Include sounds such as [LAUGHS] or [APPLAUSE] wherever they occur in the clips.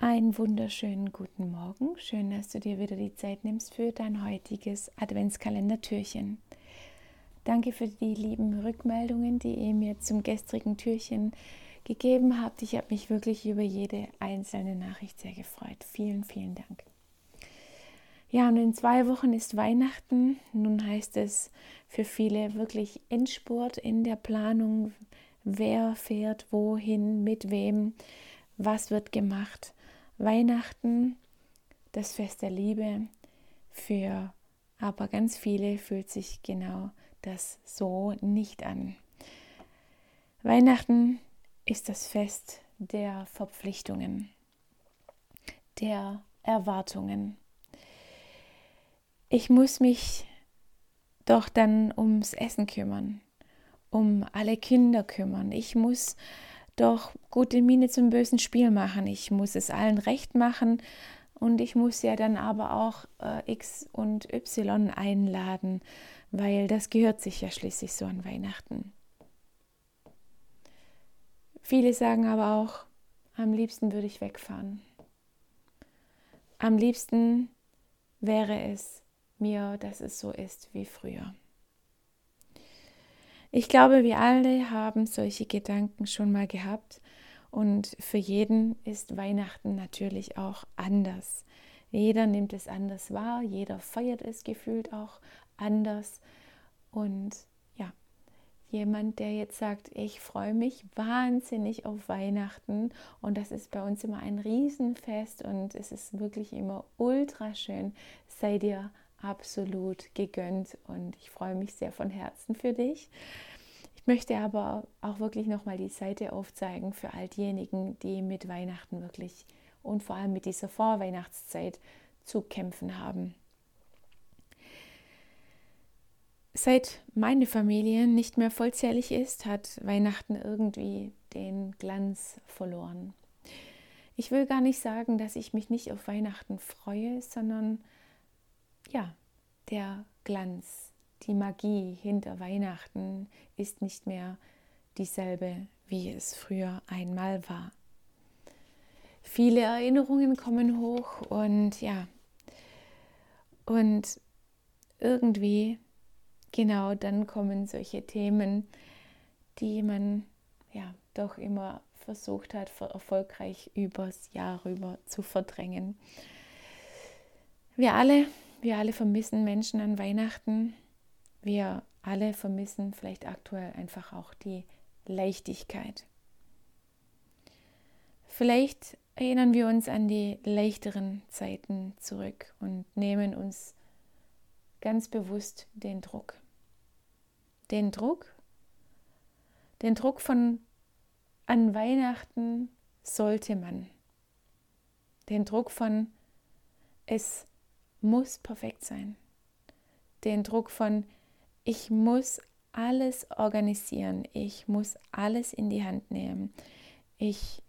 Einen wunderschönen guten Morgen. Schön, dass du dir wieder die Zeit nimmst für dein heutiges Adventskalendertürchen. Danke für die lieben Rückmeldungen, die ihr mir zum gestrigen Türchen gegeben habt. Ich habe mich wirklich über jede einzelne Nachricht sehr gefreut. Vielen, vielen Dank. Ja, und in zwei Wochen ist Weihnachten. Nun heißt es für viele wirklich Endspurt in der Planung. Wer fährt wohin, mit wem, was wird gemacht. Weihnachten, das Fest der Liebe, für aber ganz viele fühlt sich genau das so nicht an. Weihnachten ist das Fest der Verpflichtungen, der Erwartungen. Ich muss mich doch dann ums Essen kümmern, um alle Kinder kümmern. Ich muss doch gute Miene zum bösen Spiel machen. Ich muss es allen recht machen und ich muss ja dann aber auch äh, X und Y einladen, weil das gehört sich ja schließlich so an Weihnachten. Viele sagen aber auch, am liebsten würde ich wegfahren. Am liebsten wäre es mir, dass es so ist wie früher. Ich glaube, wir alle haben solche Gedanken schon mal gehabt. Und für jeden ist Weihnachten natürlich auch anders. Jeder nimmt es anders wahr, jeder feiert es gefühlt auch anders. Und ja, jemand, der jetzt sagt, ich freue mich wahnsinnig auf Weihnachten. Und das ist bei uns immer ein Riesenfest und es ist wirklich immer ultra schön, sei dir absolut gegönnt und ich freue mich sehr von Herzen für dich. Ich möchte aber auch wirklich nochmal die Seite aufzeigen für all diejenigen, die mit Weihnachten wirklich und vor allem mit dieser Vorweihnachtszeit zu kämpfen haben. Seit meine Familie nicht mehr vollzählig ist, hat Weihnachten irgendwie den Glanz verloren. Ich will gar nicht sagen, dass ich mich nicht auf Weihnachten freue, sondern ja, der Glanz, die Magie hinter Weihnachten ist nicht mehr dieselbe, wie es früher einmal war. Viele Erinnerungen kommen hoch und ja, und irgendwie, genau dann kommen solche Themen, die man ja doch immer versucht hat, erfolgreich übers Jahr rüber zu verdrängen. Wir alle wir alle vermissen Menschen an Weihnachten. Wir alle vermissen vielleicht aktuell einfach auch die Leichtigkeit. Vielleicht erinnern wir uns an die leichteren Zeiten zurück und nehmen uns ganz bewusst den Druck. Den Druck, den Druck von an Weihnachten sollte man. Den Druck von es muss perfekt sein. Den Druck von, ich muss alles organisieren, ich muss alles in die Hand nehmen, ich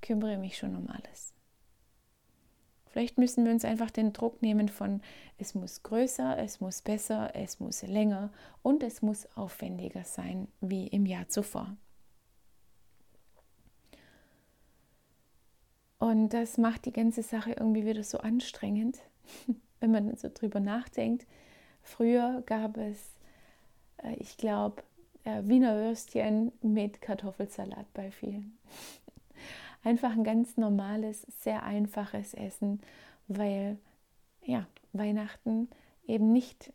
kümmere mich schon um alles. Vielleicht müssen wir uns einfach den Druck nehmen von, es muss größer, es muss besser, es muss länger und es muss aufwendiger sein wie im Jahr zuvor. Und das macht die ganze Sache irgendwie wieder so anstrengend, [LAUGHS] wenn man so drüber nachdenkt. Früher gab es, äh, ich glaube, äh, Wiener Würstchen mit Kartoffelsalat bei vielen. [LAUGHS] Einfach ein ganz normales, sehr einfaches Essen, weil ja, Weihnachten eben nicht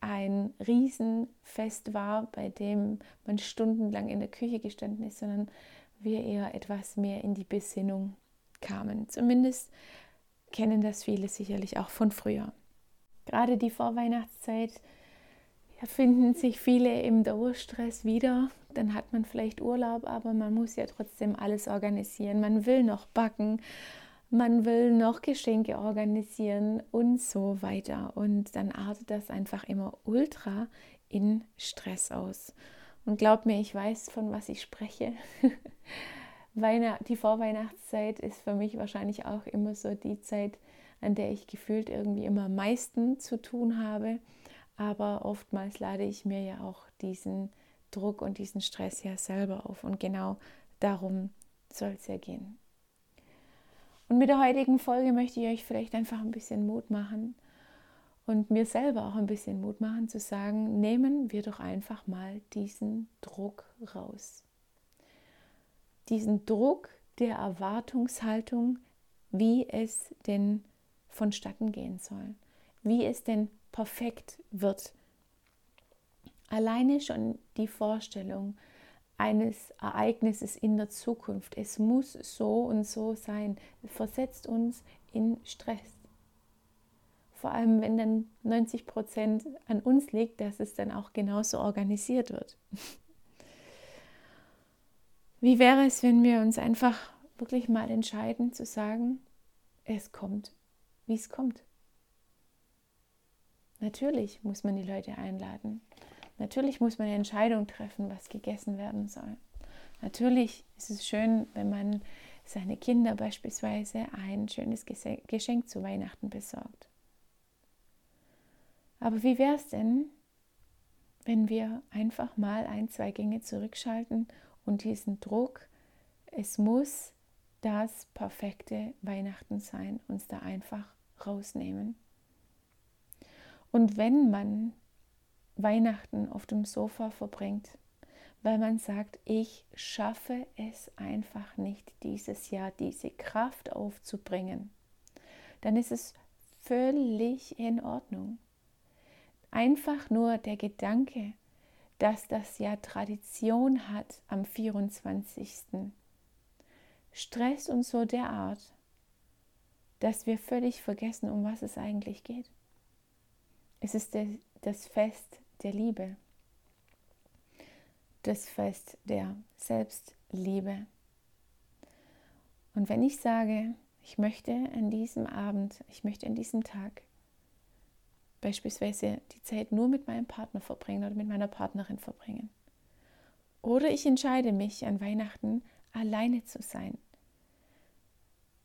ein Riesenfest war, bei dem man stundenlang in der Küche gestanden ist, sondern wir eher etwas mehr in die Besinnung kamen. Zumindest kennen das viele sicherlich auch von früher. Gerade die Vorweihnachtszeit ja, finden sich viele im Dauerstress wieder. Dann hat man vielleicht Urlaub, aber man muss ja trotzdem alles organisieren. Man will noch backen, man will noch Geschenke organisieren und so weiter. Und dann artet das einfach immer ultra in Stress aus. Und glaub mir, ich weiß, von was ich spreche. [LAUGHS] die Vorweihnachtszeit ist für mich wahrscheinlich auch immer so die Zeit, an der ich gefühlt irgendwie immer am meisten zu tun habe. Aber oftmals lade ich mir ja auch diesen Druck und diesen Stress ja selber auf. Und genau darum soll es ja gehen. Und mit der heutigen Folge möchte ich euch vielleicht einfach ein bisschen Mut machen und mir selber auch ein bisschen Mut machen zu sagen, nehmen wir doch einfach mal diesen Druck raus. Diesen Druck der Erwartungshaltung, wie es denn vonstatten gehen soll, wie es denn perfekt wird. Alleine schon die Vorstellung eines Ereignisses in der Zukunft, es muss so und so sein, versetzt uns in Stress. Vor allem, wenn dann 90 Prozent an uns liegt, dass es dann auch genauso organisiert wird. Wie wäre es, wenn wir uns einfach wirklich mal entscheiden zu sagen, es kommt, wie es kommt. Natürlich muss man die Leute einladen. Natürlich muss man eine Entscheidung treffen, was gegessen werden soll. Natürlich ist es schön, wenn man seine Kinder beispielsweise ein schönes Geschenk zu Weihnachten besorgt. Aber wie wäre es denn, wenn wir einfach mal ein, zwei Gänge zurückschalten und diesen Druck, es muss das perfekte Weihnachten sein, uns da einfach rausnehmen. Und wenn man Weihnachten auf dem Sofa verbringt, weil man sagt, ich schaffe es einfach nicht dieses Jahr, diese Kraft aufzubringen, dann ist es völlig in Ordnung. Einfach nur der Gedanke, dass das Jahr Tradition hat am 24. Stress und so derart, dass wir völlig vergessen, um was es eigentlich geht. Es ist das Fest der Liebe, das Fest der Selbstliebe. Und wenn ich sage, ich möchte an diesem Abend, ich möchte an diesem Tag beispielsweise die Zeit nur mit meinem Partner verbringen oder mit meiner Partnerin verbringen. Oder ich entscheide mich an Weihnachten alleine zu sein,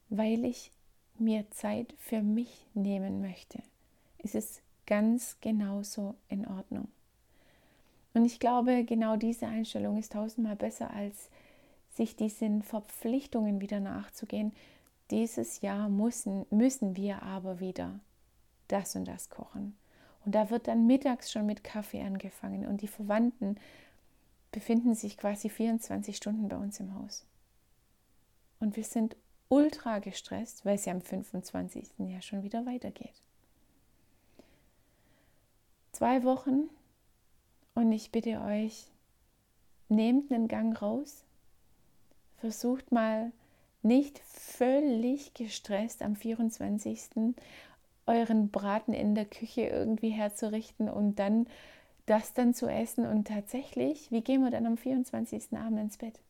weil ich mir Zeit für mich nehmen möchte, ist es ganz genauso in Ordnung. Und ich glaube, genau diese Einstellung ist tausendmal besser, als sich diesen Verpflichtungen wieder nachzugehen. Dieses Jahr müssen, müssen wir aber wieder das und das kochen. Und da wird dann mittags schon mit Kaffee angefangen und die Verwandten befinden sich quasi 24 Stunden bei uns im Haus. Und wir sind ultra gestresst, weil es ja am 25. ja schon wieder weitergeht. Zwei Wochen und ich bitte euch, nehmt einen Gang raus, versucht mal nicht völlig gestresst am 24. euren Braten in der Küche irgendwie herzurichten und dann das dann zu essen und tatsächlich, wie gehen wir dann am 24. Abend ins Bett?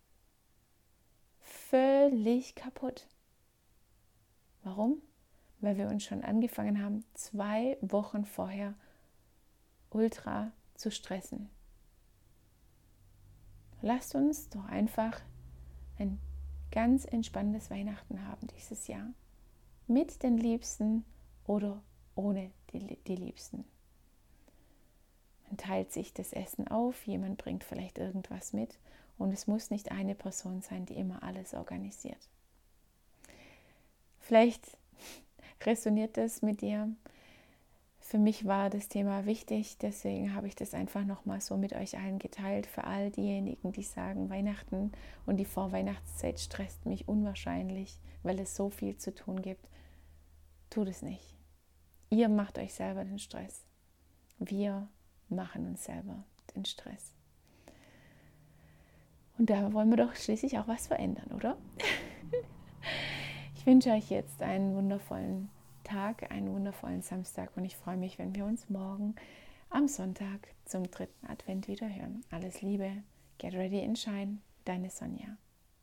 völlig kaputt. Warum? Weil wir uns schon angefangen haben, zwei Wochen vorher ultra zu stressen. Lasst uns doch einfach ein ganz entspanntes Weihnachten haben dieses Jahr. Mit den Liebsten oder ohne die, die Liebsten. Man teilt sich das Essen auf, jemand bringt vielleicht irgendwas mit und es muss nicht eine Person sein, die immer alles organisiert. Vielleicht [LAUGHS] resoniert das mit dir. Für mich war das Thema wichtig, deswegen habe ich das einfach nochmal so mit euch allen geteilt. Für all diejenigen, die sagen, Weihnachten und die Vorweihnachtszeit stresst mich unwahrscheinlich, weil es so viel zu tun gibt. Tut es nicht. Ihr macht euch selber den Stress. Wir machen uns selber den Stress. Und da wollen wir doch schließlich auch was verändern, oder? ich wünsche euch jetzt einen wundervollen Tag, einen wundervollen Samstag und ich freue mich, wenn wir uns morgen am Sonntag zum dritten Advent wieder hören. Alles Liebe, get ready and shine, deine Sonja.